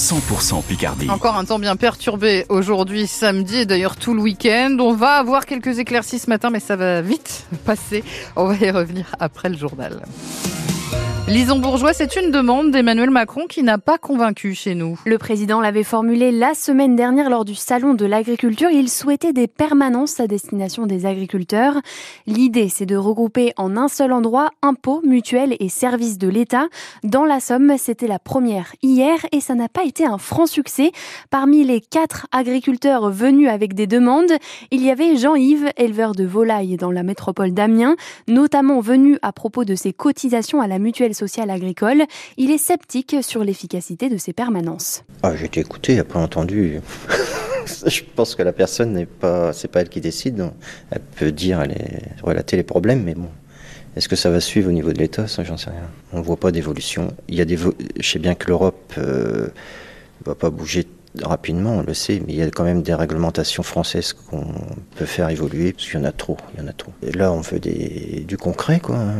100% Picardie. Encore un temps bien perturbé aujourd'hui, samedi, et d'ailleurs tout le week-end. On va avoir quelques éclaircies ce matin, mais ça va vite passer. On va y revenir après le journal. Lison Bourgeois, c'est une demande d'Emmanuel Macron qui n'a pas convaincu chez nous. Le président l'avait formulé la semaine dernière lors du salon de l'agriculture. Il souhaitait des permanences à destination des agriculteurs. L'idée, c'est de regrouper en un seul endroit impôts, mutuelles et services de l'État. Dans la Somme, c'était la première hier et ça n'a pas été un franc succès. Parmi les quatre agriculteurs venus avec des demandes, il y avait Jean-Yves, éleveur de volailles dans la métropole d'Amiens, notamment venu à propos de ses cotisations à la mutuelle social agricole. Il est sceptique sur l'efficacité de ces permanences. Ah, j'ai été écouté, après entendu. Je pense que la personne n'est pas, c'est pas elle qui décide. Elle peut dire, elle est, relater les problèmes, mais bon. Est-ce que ça va suivre au niveau de l'État Ça, j'en sais rien. On voit pas d'évolution. Il y a des, je sais bien que l'Europe euh, va pas bouger rapidement, on le sait, mais il y a quand même des réglementations françaises qu'on peut faire évoluer, parce qu'il y en a trop, il y en a trop. Et là, on veut des, du concret, quoi. Hein.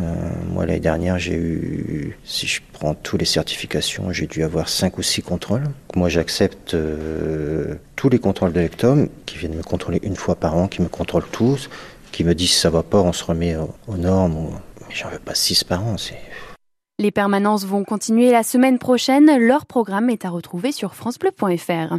Moi, l'année dernière, j'ai eu, si je prends toutes les certifications, j'ai dû avoir cinq ou six contrôles. Moi, j'accepte euh, tous les contrôles de qui viennent me contrôler une fois par an, qui me contrôlent tous, qui me disent ça va pas, on se remet aux, normes. Mais j'en veux pas six par an, c'est les permanences vont continuer la semaine prochaine. Leur programme est à retrouver sur francebleu.fr.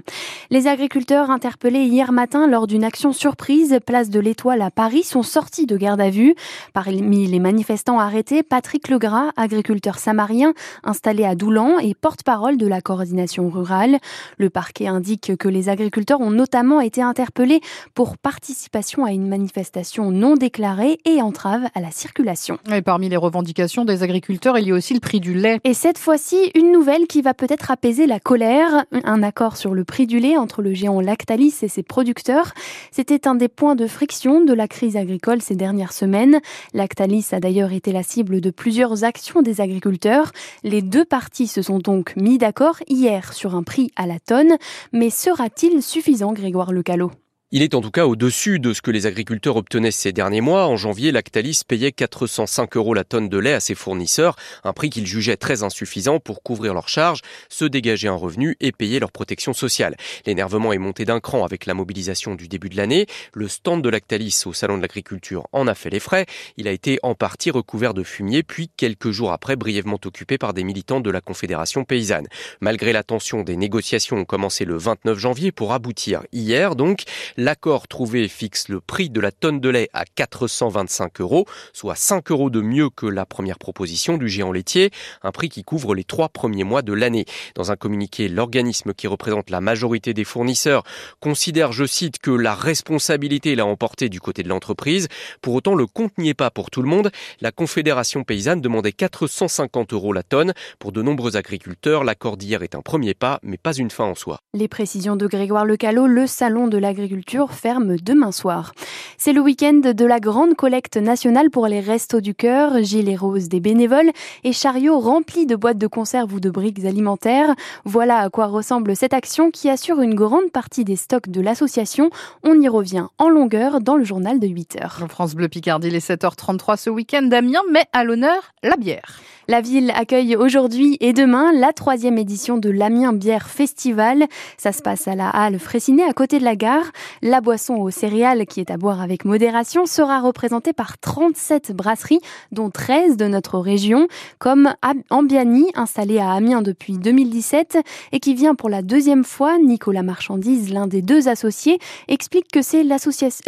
Les agriculteurs interpellés hier matin lors d'une action surprise place de l'Étoile à Paris sont sortis de garde à vue. Parmi les manifestants arrêtés, Patrick Legras, agriculteur samarien installé à Doulan et porte-parole de la coordination rurale. Le parquet indique que les agriculteurs ont notamment été interpellés pour participation à une manifestation non déclarée et entrave à la circulation. Et parmi les revendications des agriculteurs, il y a aussi le prix du lait? Et cette fois-ci, une nouvelle qui va peut-être apaiser la colère. Un accord sur le prix du lait entre le géant Lactalis et ses producteurs. C'était un des points de friction de la crise agricole ces dernières semaines. Lactalis a d'ailleurs été la cible de plusieurs actions des agriculteurs. Les deux parties se sont donc mis d'accord hier sur un prix à la tonne. Mais sera-t-il suffisant, Grégoire Lecalot? Il est en tout cas au-dessus de ce que les agriculteurs obtenaient ces derniers mois. En janvier, Lactalis payait 405 euros la tonne de lait à ses fournisseurs, un prix qu'ils jugeaient très insuffisant pour couvrir leurs charges, se dégager un revenu et payer leur protection sociale. L'énervement est monté d'un cran avec la mobilisation du début de l'année. Le stand de Lactalis au Salon de l'Agriculture en a fait les frais. Il a été en partie recouvert de fumier, puis quelques jours après brièvement occupé par des militants de la Confédération paysanne. Malgré la tension, des négociations ont commencé le 29 janvier pour aboutir hier donc. L'accord trouvé fixe le prix de la tonne de lait à 425 euros, soit 5 euros de mieux que la première proposition du géant laitier, un prix qui couvre les trois premiers mois de l'année. Dans un communiqué, l'organisme qui représente la majorité des fournisseurs considère, je cite, que la responsabilité l'a emporté du côté de l'entreprise. Pour autant, le compte n'y est pas pour tout le monde. La Confédération paysanne demandait 450 euros la tonne. Pour de nombreux agriculteurs, l'accord d'hier est un premier pas, mais pas une fin en soi. Les précisions de Grégoire Lecalot, le salon de l'agriculture ferme demain soir. C'est le week-end de la grande collecte nationale pour les restos du cœur, gilets roses des bénévoles et chariots remplis de boîtes de conserve ou de briques alimentaires. Voilà à quoi ressemble cette action qui assure une grande partie des stocks de l'association. On y revient en longueur dans le journal de 8 heures. France Bleu Picardie, les 7h33 ce week-end, Damien met à l'honneur la bière. La ville accueille aujourd'hui et demain la troisième édition de l'Amiens Bière Festival. Ça se passe à la halle Fraissinet à côté de la gare. La boisson aux céréales qui est à boire avec modération sera représentée par 37 brasseries, dont 13 de notre région, comme Ambiani, installé à Amiens depuis 2017 et qui vient pour la deuxième fois. Nicolas Marchandise, l'un des deux associés, explique que c'est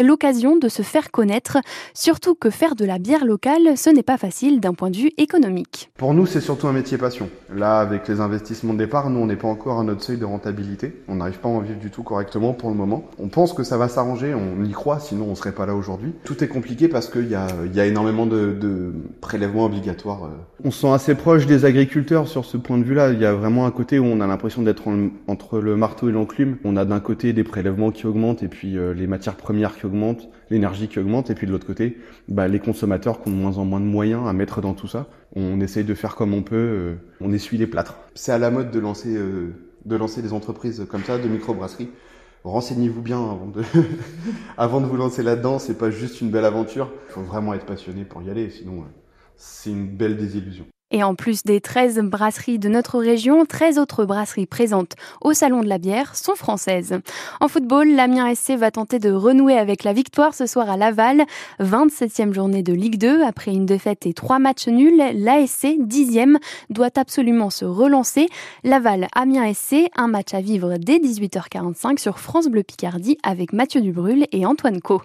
l'occasion de se faire connaître, surtout que faire de la bière locale, ce n'est pas facile d'un point de vue économique. Pour nous, c'est surtout un métier passion. Là, avec les investissements de départ, nous, on n'est pas encore à notre seuil de rentabilité. On n'arrive pas à en vivre du tout correctement pour le moment. On pense que ça va s'arranger, on y croit, sinon on serait pas là aujourd'hui. Tout est compliqué parce qu'il y a, y a énormément de, de prélèvements obligatoires. Euh. On se sent assez proche des agriculteurs sur ce point de vue-là. Il y a vraiment un côté où on a l'impression d'être entre le marteau et l'enclume. On a d'un côté des prélèvements qui augmentent et puis euh, les matières premières qui augmentent, l'énergie qui augmente, et puis de l'autre côté, bah, les consommateurs qui ont de moins en moins de moyens à mettre dans tout ça. On essaye de faire comme on peut, euh, on essuie les plâtres. C'est à la mode de lancer, euh, de lancer des entreprises comme ça, de microbrasseries. Renseignez-vous bien avant de, avant de vous lancer là-dedans, c'est pas juste une belle aventure. Il faut vraiment être passionné pour y aller, sinon euh, c'est une belle désillusion. Et en plus des 13 brasseries de notre région, 13 autres brasseries présentes au Salon de la bière sont françaises. En football, l'Amiens SC va tenter de renouer avec la victoire ce soir à Laval. 27e journée de Ligue 2. Après une défaite et trois matchs nuls, l'ASC, 10e, doit absolument se relancer. Laval, Amiens SC, un match à vivre dès 18h45 sur France Bleu Picardie avec Mathieu Dubrul et Antoine Co.